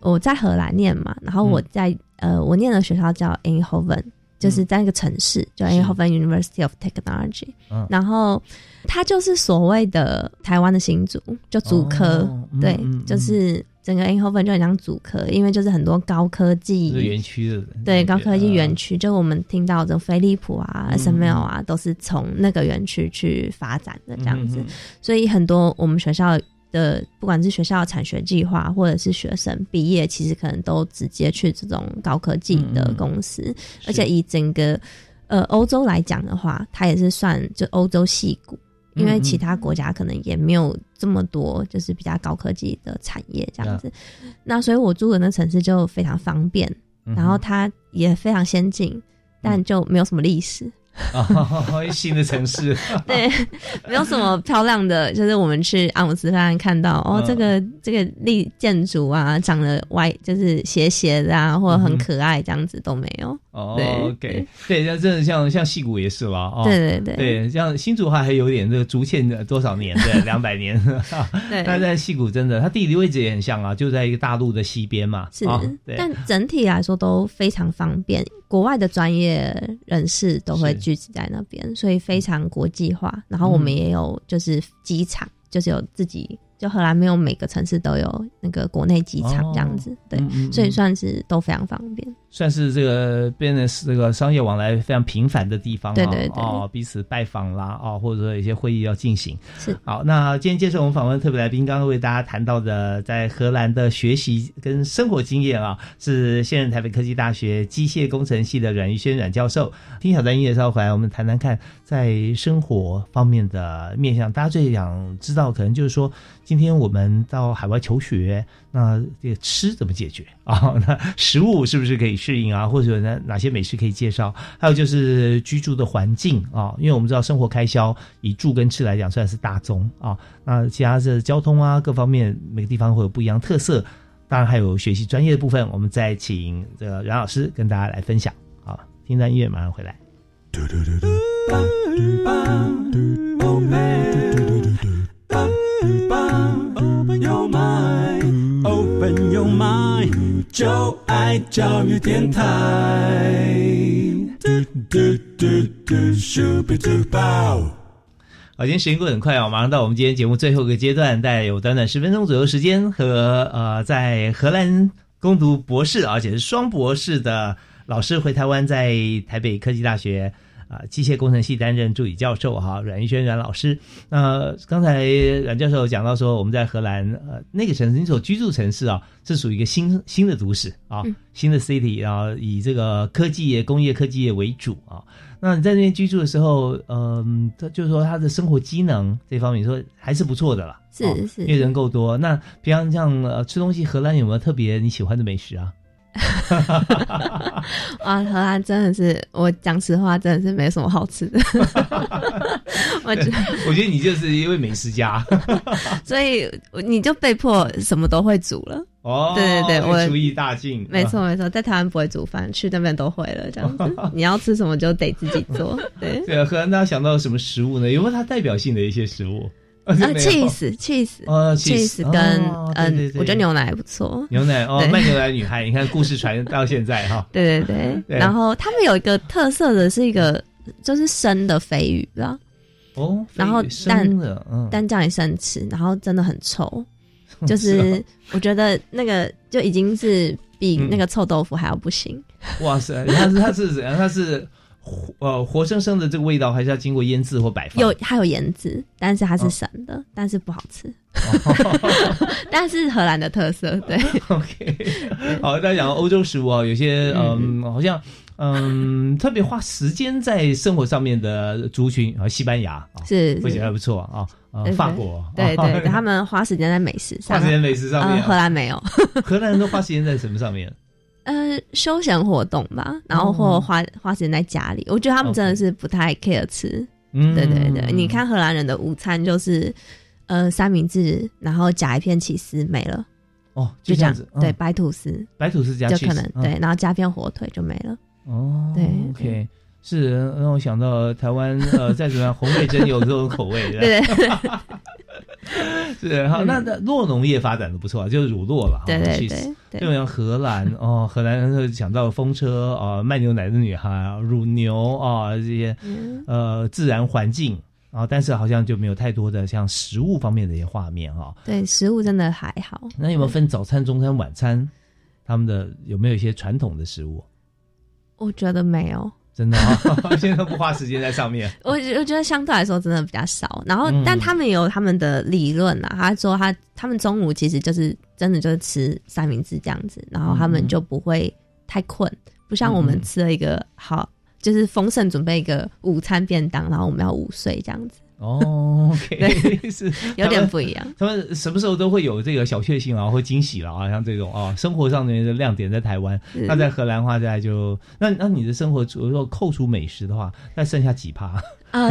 我在荷兰念嘛，然后我在、呃，我念的学校叫 Eindhoven，就是在一个城市、叫 Eindhoven University of Technology，、嗯。然后它就是所谓的台湾的新竹，就竹科，对，嗯嗯。就是整个 Eindhoven 就很像竹科，因为就是很多高科技。就是园区的对高科技园区，区，就我们听到的飞利浦啊、嗯 SML 啊，都是从那个园区去发展的这样子。所以很多我们学校的，不管是学校的产学计划，或者是学生毕业，其实可能都直接去这种高科技的公司，而且以整个呃欧洲来讲的话，它也是算就欧洲系股。因为其他国家可能也没有这么多，就是比较高科技的产业这样子。那所以我住的那城市就非常方便，嗯然后它也非常先进，但就没有什么历史。哦，新的城市，对，没有什么漂亮的，就是我们去阿姆斯特丹看到哦，嗯。这个这个立建筑啊，长得歪，就是斜斜的啊，或者很可爱，这样子都没有。哦对，OK，对，像真的像像戏谷也是吧哦，对对对。对，像新竹话还有点这个竹堑的多少年？的 两百年，对。但在戏谷真的，它地理位置也很像啊，就在一个大陆的西边嘛，是。啊，对，但整体来说都非常方便，国外的专业人士都会聚集在那边，所以非常国际化。然后我们也有就是机场，就是有自己，就荷兰没有每个城市都有那个国内机场这样子，对，嗯嗯。所以算是都非常方便。算是这个 business 这个商业往来非常频繁的地方、啊，对对对哦，彼此拜访啦，哦，或者说有一些会议要进行。是好，那今天接受我们访问特别来宾，刚刚为大家谈到的在荷兰的学习跟生活经验啊，是现任台北科技大学机械工程系的阮玉轩阮教授。听小丹音乐稍后回来，我们谈谈看在生活方面的面向。大家最想知道，可能就是说，今天我们到海外求学，那这个吃怎么解决啊？那食物是不是可以适应啊？或者有哪哪些美食可以介绍？还有就是居住的环境啊，因为我们知道生活开销以住跟吃来讲算是大宗啊。那其他的交通啊各方面，每个地方会有不一样特色。当然还有学习专业的部分，我们再请这个阮老师跟大家来分享。好，听段音乐马上回来。朋友 my，就爱教育电台。嘟嘟嘟嘟，Super Duper。好，今天时间过得很快哦，马上到我们今天节目最后一个阶段，大概有短短十分钟左右时间，和呃在荷兰攻读博士，而且是双博士的老师回台湾，在台北科技大学啊、机械工程系担任助理教授哈，阮玉轩阮老师。那刚才阮教授讲到说，我们在荷兰呃那个城市，你所居住城市啊，是属于一个新新的都市啊，新的 city 啊，以这个科技业、工业科技业为主啊。那你在那边居住的时候，嗯，他就是说他的生活机能这方面，说还是不错的啦，是哦是因为人够多。那平常像呃吃东西，荷兰有没有特别你喜欢的美食啊？哇，荷兰真的是，我讲实话，真的是没什么好吃的。我觉得，我觉得你就是一位美食家所以你就被迫什么都会煮了。哦。对对对，我厨艺大进，没错没错，在台湾不会煮饭，去那边都会了，这样子。你要吃什么就得自己做。对，对啊，荷兰大家想到什么食物呢？有没有它代表性的一些食物？啊没有，cheese cheese 哦，cheese，cheese 跟嗯，我觉得牛奶还不错。牛奶哦，卖牛奶女孩，你看故事传到现在哈。对对对，然后他们有一个特色的是一个就是生的鲱鱼啦，哦，然后生但的，嗯，但叫你生吃，然后真的很臭，就是我觉得那个就已经是比那个臭豆腐还要不行。哇塞，它是它是怎样？它是活呃活生生的这个味道，还是要经过腌制或摆放？有它有腌制，但是它是生的，哦。但是不好吃。但是荷兰的特色，对。OK，好，大家讲欧洲食物啊，有些嗯，好像嗯，特别花时间在生活上面的族群啊，西班牙啊，是我觉得还不错啊，法国，对对他们花时间在美食上，花时间美食上面荷兰没有，荷兰人都花时间在什么上面？呃，休闲活动吧，然后或花花时间在家里，我觉得他们真的是不太 care 吃。嗯。对对对，你看荷兰人的午餐就是呃三明治，然后夹一片起司没了，哦，就这样子，嗯对，白吐司，白吐司加就可能嗯对，然后加片火腿就没了。哦，对，OK，是让我想到台湾呃，再怎么样，红味真有这种口味，对对 是好，那那酪农业发展的不错啊，就是乳酪了，对对对对就像荷兰哦，荷兰人想到风车啊，卖牛奶的女孩，乳牛啊这些嗯呃自然环境啊，但是好像就没有太多的像食物方面的一些画面哈。对，食物真的还好。那有没有分早餐、中餐、晚餐？他们的有没有一些传统的食物？我觉得没有，真的啊，现在都不花时间在上面。我觉我觉得相对来说真的比较少。然后，嗯但他们也有他们的理论啊，他说他他们中午其实就是真的就是吃三明治这样子，然后他们就不会太困，不像我们嗯吃了一个好就是丰盛准备一个午餐便当，然后我们要午睡这样子。哦，OK，是有点不一样。他们什么时候都会有这个小确幸啊，或惊喜了啊，像这种啊，生活上面的亮点在台湾。那在荷兰话，在就那那你的生活，如果扣除美食的话，那剩下几趴？啊，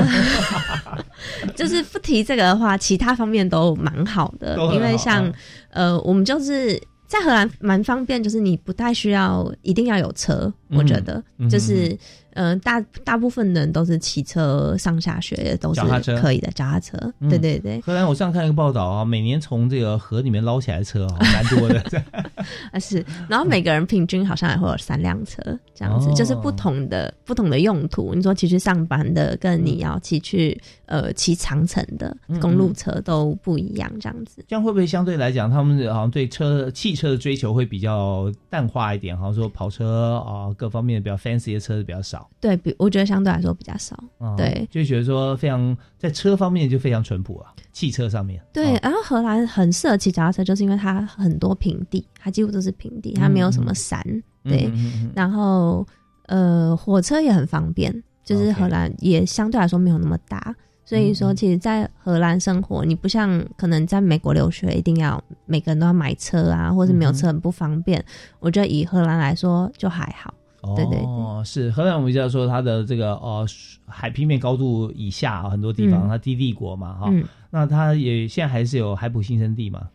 就是不提这个的话，其他方面都蛮好的，因为像呃，我们就是在荷兰蛮方便，就是你不太需要一定要有车，我觉得就是。嗯，大大部分人都是骑车上下学，都是可以的。脚踏车，对对对。荷兰，我上看一个报道啊，每年从这个河里面捞起来的车啊，蛮多的。啊是，然后每个人平均好像也会有三辆车，这样子，就是不同的不同的用途。你说骑去上班的，跟你要骑去呃骑长城的公路车都不一样，这样子。这样会不会相对来讲，他们好像对车汽车的追求会比较淡化一点？好像说跑车啊，各方面比较 fancy 的车子比较少。对比，我觉得相对来说比较少。对，就觉得说非常在车方面就非常淳朴啊，汽车上面。对，然后荷兰很适合骑脚踏车，就是因为它很多平地，它几乎都是平地，它没有什么山。对，然后呃，火车也很方便，就是荷兰也相对来说没有那么大，所以说其实，在荷兰生活，你不像可能在美国留学，一定要每个人都要买车啊，或者没有车很不方便。我觉得以荷兰来说就还好。对对哦，是荷兰，我们就要说它的这个呃海平面高度以下很多地方它低地国嘛哈，那它也现在还是有海普新生地嘛？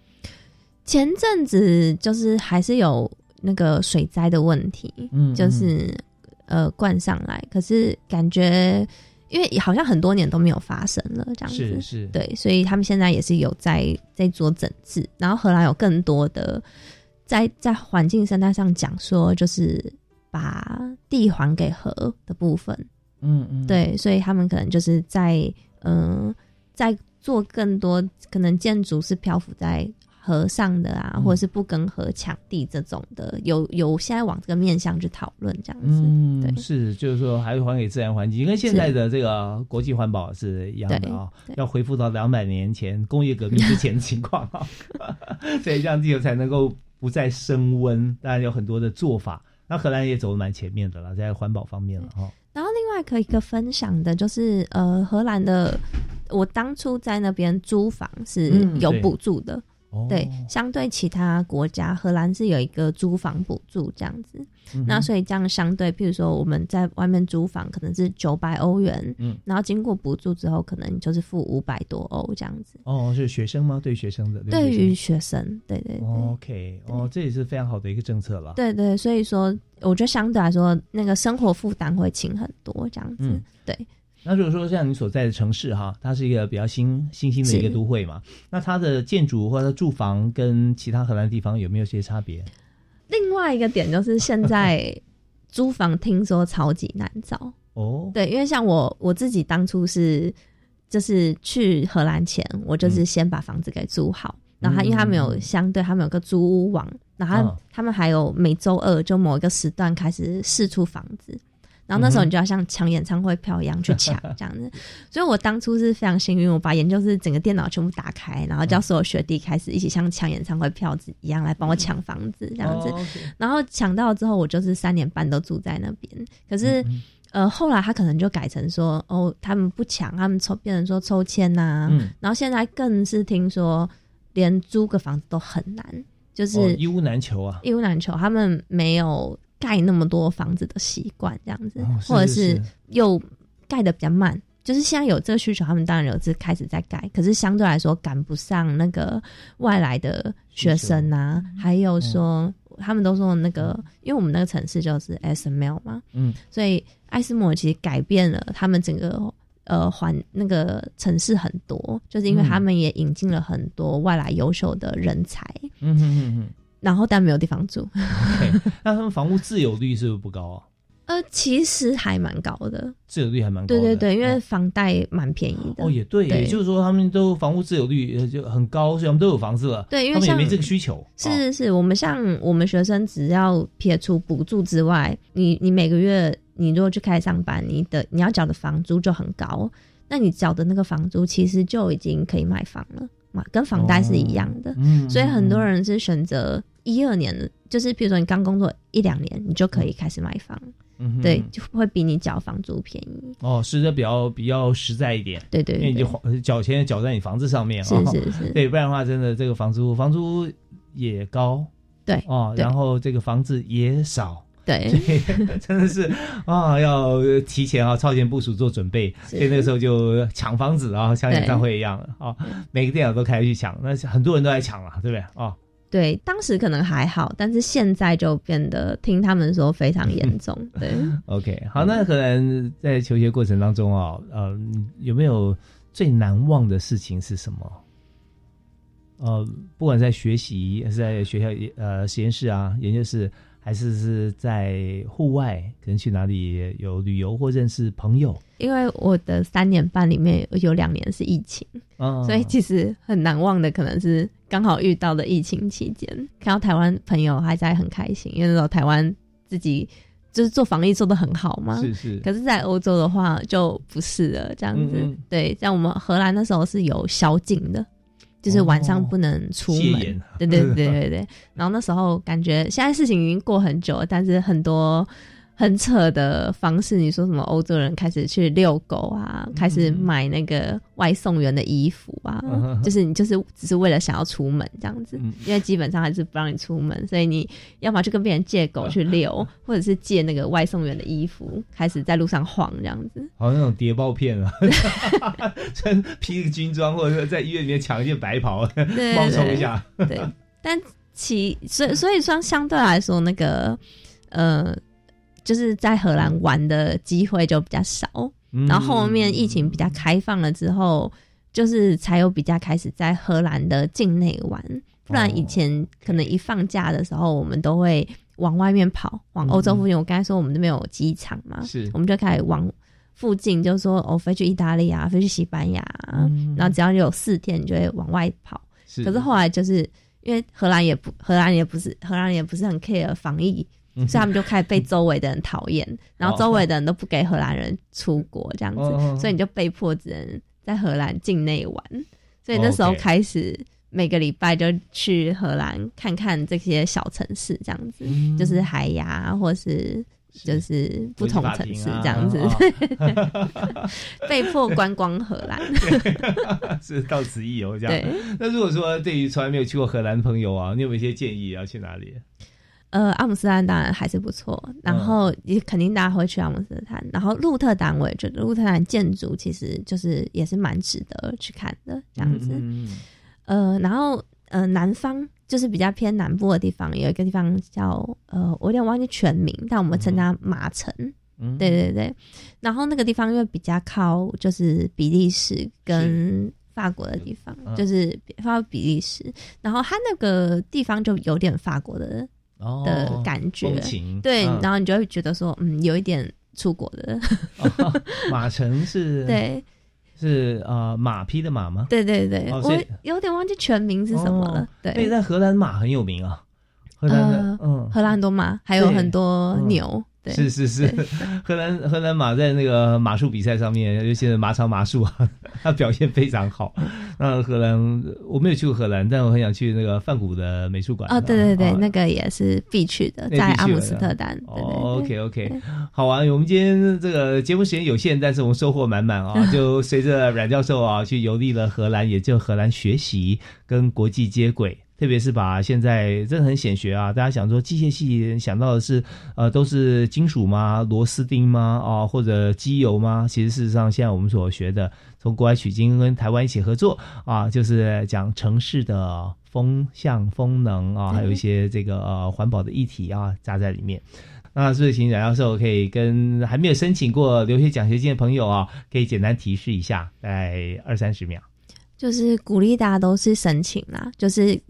前阵子就是还是有那个水灾的问题，嗯，就是呃灌上来，可是感觉因为好像很多年都没有发生了这样子，是是，对，所以他们现在也是有在在做整治，然后荷兰有更多的在在环境生态上讲说就是。把地还给河的部分，嗯嗯，对，所以他们可能就是在嗯，在做更多可能建筑是漂浮在河上的啊，或者是不跟河抢地这种的，有有现在往这个面向去讨论这样子，嗯，是，就是说还是还给自然环境，跟现在的这个国际环保是一样的啊，要恢复到两百年前工业革命之前的情况啊，所以这样地球才能够不再升温，当然有很多的做法。那荷兰也走的蛮前面的了，在环保方面了哈。然后另外可以一个分享的就是，呃，荷兰的，我当初在那边租房是有补助的。对，相对其他国家，荷兰是有一个租房补助这样子。那所以这样相对，譬如说我们在外面租房可能是九百欧元，嗯，然后经过补助之后，可能就是付五百多欧这样子。哦，是学生吗？对学生的？对于学生，对对。OK，哦，这也是非常好的一个政策了。对对，所以说我觉得相对来说，那个生活负担会轻很多这样子。对。那如果说像你所在的城市哈，它是一个比较新新兴的一个都会嘛，那它的建筑或者住房跟其他荷兰地方有没有些差别？另外一个点就是现在租房听说超级难找 哦。对，因为像我我自己当初是就是去荷兰前，我就是先把房子给租好，然后他因为他们有相对他们有个租屋网，然后他们还有每周二就某一个时段开始试出房子。然后那时候你就要像抢演唱会票一样去抢 这样子，所以我当初是非常幸运，我把研究室整个电脑全部打开，然后叫所有学弟开始一起像抢演唱会票子一样来帮我抢房子这样子。然后抢到之后，我就是三年半都住在那边。可是呃，后来他可能就改成说，哦，他们不抢，他们抽变成说抽签呐。然后现在更是听说，连租个房子都很难，就是一屋难求啊，一屋难求，他们没有。盖那么多房子的习惯，这样子，或者是又盖的比较慢，就是现在有这个需求，他们当然有是开始在盖，可是相对来说赶不上那个外来的学生啊，还有说他们都说那个，因为我们那个城市就是 S M L 嘛，嗯，所以艾斯摩其实改变了他们整个呃环那个城市很多，就是因为他们也引进了很多外来优秀的人才，嗯哼哼哼。然后但没有地方住，那他们房屋自有率是不是不高啊？呃，其实还蛮高的，自有率还蛮高。对对对，因为房贷蛮便宜的。哦，也对，也就是说他们都房屋自有率就很高，所以他们都有房子了。对，因为他们也没这个需求。是是是，我们像我们学生，只要撇除补助之外，你你每个月你如果去开上班，你的你要缴的房租就很高，那你缴的那个房租其实就已经可以买房了嘛，跟房贷是一样的。嗯，所以很多人是选择。一二年，就是比如说你刚工作一两年，你就可以开始买房。对，就会比你缴房租便宜。哦，是这比较比较实在一点，对对因为你就缴钱缴在你房子上面，是哦是是对，不然的话，真的这个房租房租也高，对哦，对然后这个房子也少。对所以 真的是啊，要提前啊，超前部署做准备。所以那个时候就抢房子啊，像演唱会一样啊，每个电脑都开始去抢，那很多人都在抢了，对不对？哦，对，当时可能还好，但是现在就变得听他们说非常严重。对，OK，好，那可能在求学过程当中啊，呃，有没有最难忘的事情是什么？呃，不管在学习，还是在学校呃实验室啊、研究室，还是是在户外，可能去哪里有旅游或认识朋友，因为我的三年半里面有两年是疫情，嗯所以其实很难忘的可能是刚好遇到的疫情期间，看到台湾朋友还在很开心，因为那时候台湾自己就是做防疫做的很好嘛。是是可是，在欧洲的话就不是了，这样子。嗯嗯对，像我们荷兰那时候是有宵禁的。就是晚上不能出门，哦对对对对对。然后那时候感觉现在事情已经过很久了，但是很多很扯的方式，你说什么欧洲人开始去遛狗啊，开始买那个外送员的衣服啊，嗯。就是你就是只是为了想要出门这样子，嗯。因为基本上还是不让你出门，所以你要么就跟别人借狗去遛，或者是借那个外送员的衣服，开始在路上晃这样子。好像那种谍报片啊，穿披个军装，或者说在医院里面抢一件白袍，对冒充一下。对，但其所以所以说相对来说，那个呃，就是在荷兰玩的机会就比较少。嗯然后后面疫情比较开放了之后，就是才有比较开始在荷兰的境内玩。不然以前可能一放假的时候，我们都会往外面跑，往欧洲附近。我刚才说我们那边有机场嘛，是我们就开始往附近，就说哦，飞去意大利啊，飞去西班牙啊，然后只要有四天，你就会往外跑。是可是后来就是因为荷兰也不，荷兰也不是，荷兰也不是很 care 防疫，嗯所以他们就开始被周围的人讨厌，然后周围的人都不给荷兰人出国这样子，哦所以你就被迫只能在荷兰境内玩。所以那时候开始每个礼拜就去荷兰看看这些小城市，这样子，嗯就是海牙或是。就是不同城市这样子，啊被迫观光荷兰。是到此一游这样。对那如果说对于从来没有去过荷兰的朋友啊，你有没有一些建议要去哪里？呃，阿姆斯特丹当然还是不错，然后也肯定大家会去阿姆斯特丹。然后鹿特丹，我也觉得鹿特丹建筑其实就是也是蛮值得去看的这样子。嗯嗯呃，然后呃，南方就是比较偏南部的地方，有一个地方叫呃，我有点忘记全名，但我们称它马城。嗯对对对。然后那个地方因为比较靠就是比利时跟法国的地方，嗯就是靠比利时，然后它那个地方就有点法国的。哦的感觉。对，嗯。然后你就会觉得说，嗯，有一点出国的，哦马城是，对，是呃马匹的马吗？对对对，我哦我有点忘记全名是什么了哦，对，对，在荷兰马很有名啊，荷兰的呃，嗯，荷兰很多马，还有很多嗯。牛，对，是是是对，荷兰荷兰马在那个马术比赛上面，尤其是马场马术啊，它表现非常好。那荷兰我没有去过荷兰，但我很想去那个梵谷的美术馆。哦，对对对，啊那个也是必去的，在阿姆斯特丹，对对哦对，OK OK，好啊，我们今天这个节目时间有限，但是我们收获满满啊！就随着阮教授啊去游历了荷兰，也就荷兰学习跟国际接轨。特别是把现在真的很显学啊，大家想说机械系想到的是呃都是金属吗？螺丝钉吗？啊，或者机油吗？其实事实上现在我们所学的，从国外取经跟台湾一起合作啊，就是讲城市的风向、风能啊，还有一些这个呃环保的议题啊加在里面。那是不是请冉教授可以跟还没有申请过留学奖学金的朋友啊，可以简单提示一下，在二三十秒。就是鼓励大家都是申请啦，就是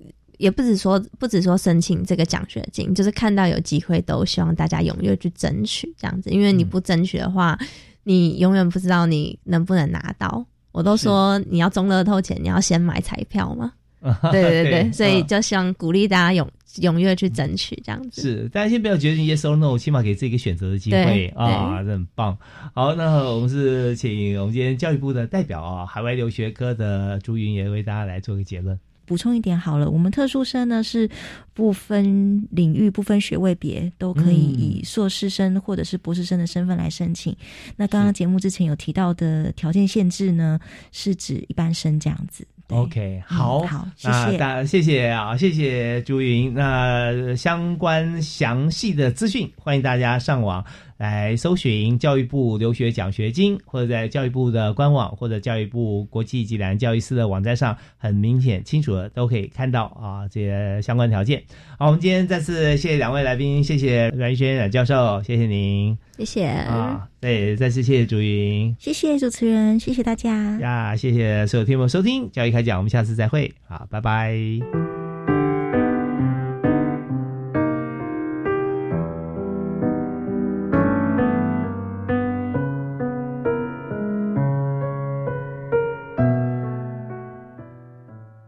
也不止说不止说申请这个奖学金，就是看到有机会都希望大家踊跃去争取这样子，因为你不争取的话，你永远不知道你能不能拿到。我都说你要中乐透前，你要先买彩票嘛。对对对，所以就希望鼓励大家踊踊跃去争取这样子。是，大家先不要决定 yes or no，起码给自己一个选择的机会啊，这很棒。好，那我们是请我们今天教育部的代表啊，海外留学科的朱云也为大家来做个结论。补充一点好了，我们特殊生呢是不分领域、不分学位别，都可以以硕士生或者是博士生的身份来申请。那刚刚节目之前有提到的条件限制呢，是指一般生这样子。OK，好，好，谢那谢。大谢谢啊，谢谢朱云。那相关详细的资讯，欢迎大家上网来搜寻教育部留学奖学金，或者在教育部的官网或者教育部国际暨南教育司的网站上，很明显清楚的都可以看到啊这些相关条件。好，我们今天再次谢谢两位来宾，谢谢阮玉轩阮教授，谢谢您谢谢啊，对，再次谢谢朱云。谢谢主持人，谢谢大家。呀，谢谢所有听众收听教育开讲，我们下次再会，好，拜拜。